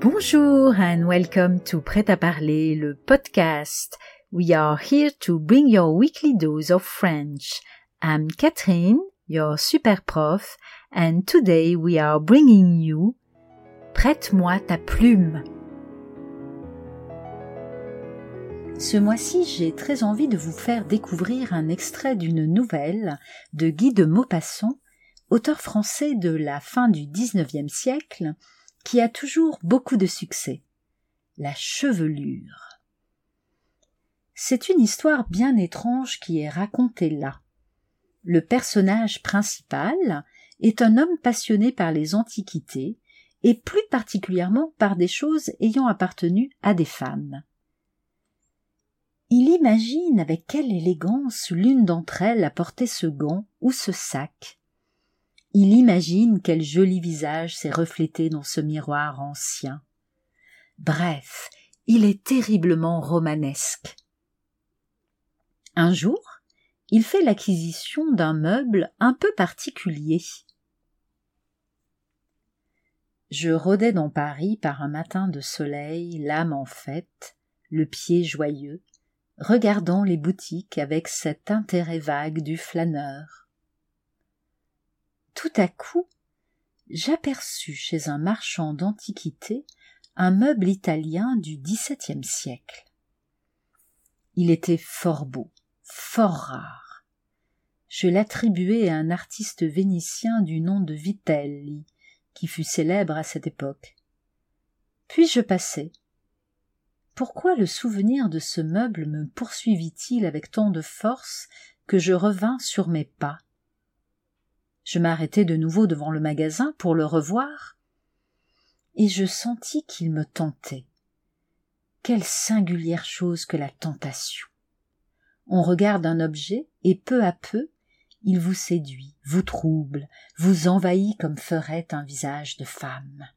Bonjour and welcome to Prêt à parler, le podcast. We are here to bring your weekly dose of French. I'm Catherine, your super prof, and today we are bringing you Prête-moi ta plume. Ce mois-ci, j'ai très envie de vous faire découvrir un extrait d'une nouvelle de Guy de Maupassant, auteur français de la fin du XIXe siècle, qui a toujours beaucoup de succès. La chevelure. C'est une histoire bien étrange qui est racontée là. Le personnage principal est un homme passionné par les antiquités et plus particulièrement par des choses ayant appartenu à des femmes. Il imagine avec quelle élégance l'une d'entre elles a porté ce gant ou ce sac, il imagine quel joli visage s'est reflété dans ce miroir ancien. Bref, il est terriblement romanesque. Un jour, il fait l'acquisition d'un meuble un peu particulier. Je rôdais dans Paris par un matin de soleil, l'âme en fête, le pied joyeux, regardant les boutiques avec cet intérêt vague du flâneur tout à coup j'aperçus chez un marchand d'antiquités un meuble italien du XVIIe siècle. Il était fort beau, fort rare. Je l'attribuai à un artiste vénitien du nom de Vitelli, qui fut célèbre à cette époque. Puis je passai. Pourquoi le souvenir de ce meuble me poursuivit-il avec tant de force que je revins sur mes pas? Je m'arrêtai de nouveau devant le magasin pour le revoir, et je sentis qu'il me tentait. Quelle singulière chose que la tentation. On regarde un objet, et peu à peu, il vous séduit, vous trouble, vous envahit comme ferait un visage de femme.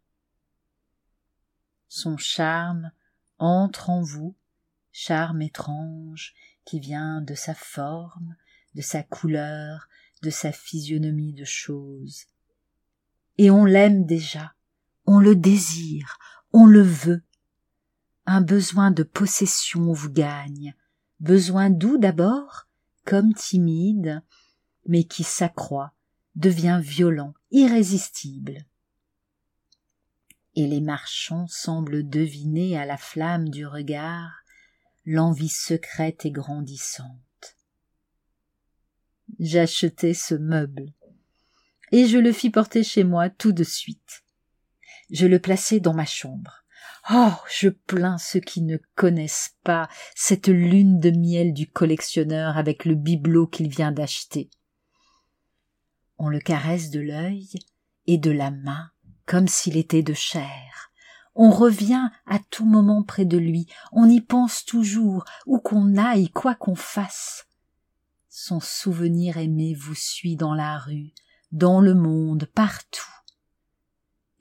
Son charme entre en vous, charme étrange qui vient de sa forme, de sa couleur, de sa physionomie de choses. Et on l'aime déjà, on le désire, on le veut. Un besoin de possession vous gagne, besoin doux d'abord, comme timide, mais qui s'accroît, devient violent, irrésistible. Et les marchands semblent deviner à la flamme du regard l'envie secrète et grandissante j'achetai ce meuble. Et je le fis porter chez moi tout de suite. Je le plaçai dans ma chambre. Oh je plains ceux qui ne connaissent pas cette lune de miel du collectionneur avec le bibelot qu'il vient d'acheter. On le caresse de l'œil et de la main comme s'il était de chair. On revient à tout moment près de lui, on y pense toujours, où qu'on aille, quoi qu'on fasse son souvenir aimé vous suit dans la rue, dans le monde, partout.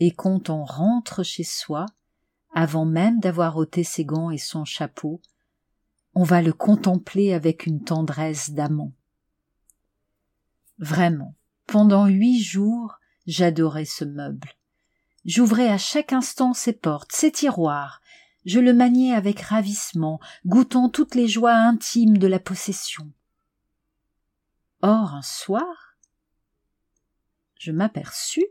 Et quand on rentre chez soi, avant même d'avoir ôté ses gants et son chapeau, on va le contempler avec une tendresse d'amant. Vraiment, pendant huit jours, j'adorais ce meuble. J'ouvrais à chaque instant ses portes, ses tiroirs, je le maniais avec ravissement, goûtant toutes les joies intimes de la possession. Or un soir, je m'aperçus,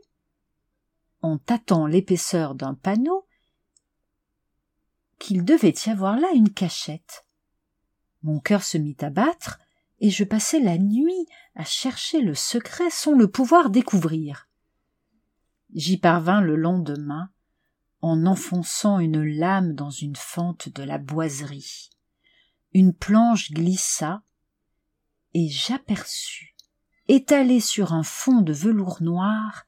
en tâtant l'épaisseur d'un panneau, qu'il devait y avoir là une cachette. Mon cœur se mit à battre, et je passai la nuit à chercher le secret sans le pouvoir découvrir. J'y parvins le lendemain, en enfonçant une lame dans une fente de la boiserie. Une planche glissa, et j'aperçus, étalée sur un fond de velours noir,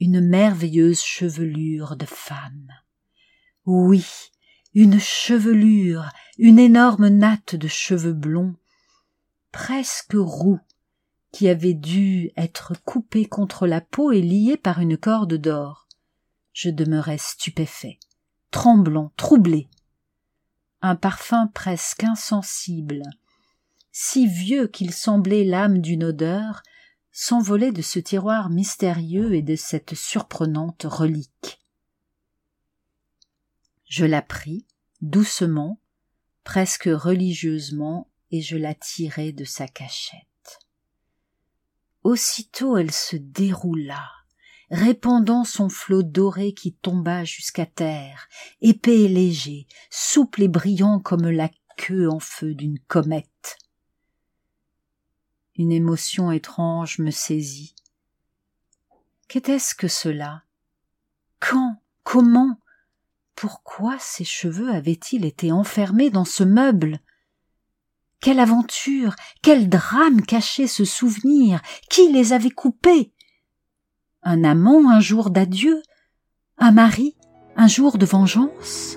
une merveilleuse chevelure de femme. Oui, une chevelure, une énorme natte de cheveux blonds, presque roux, qui avait dû être coupée contre la peau et liée par une corde d'or. Je demeurai stupéfait, tremblant, troublé. Un parfum presque insensible, si vieux qu'il semblait l'âme d'une odeur, s'envolait de ce tiroir mystérieux et de cette surprenante relique. Je la pris, doucement, presque religieusement, et je la tirai de sa cachette. Aussitôt elle se déroula, répandant son flot doré qui tomba jusqu'à terre, épais et léger, souple et brillant comme la queue en feu d'une comète. Une émotion étrange me saisit. Qu'était-ce que cela? Quand? Comment? Pourquoi ces cheveux avaient-ils été enfermés dans ce meuble? Quelle aventure, quel drame cachait ce souvenir, qui les avait coupés? Un amant un jour d'adieu, un mari un jour de vengeance?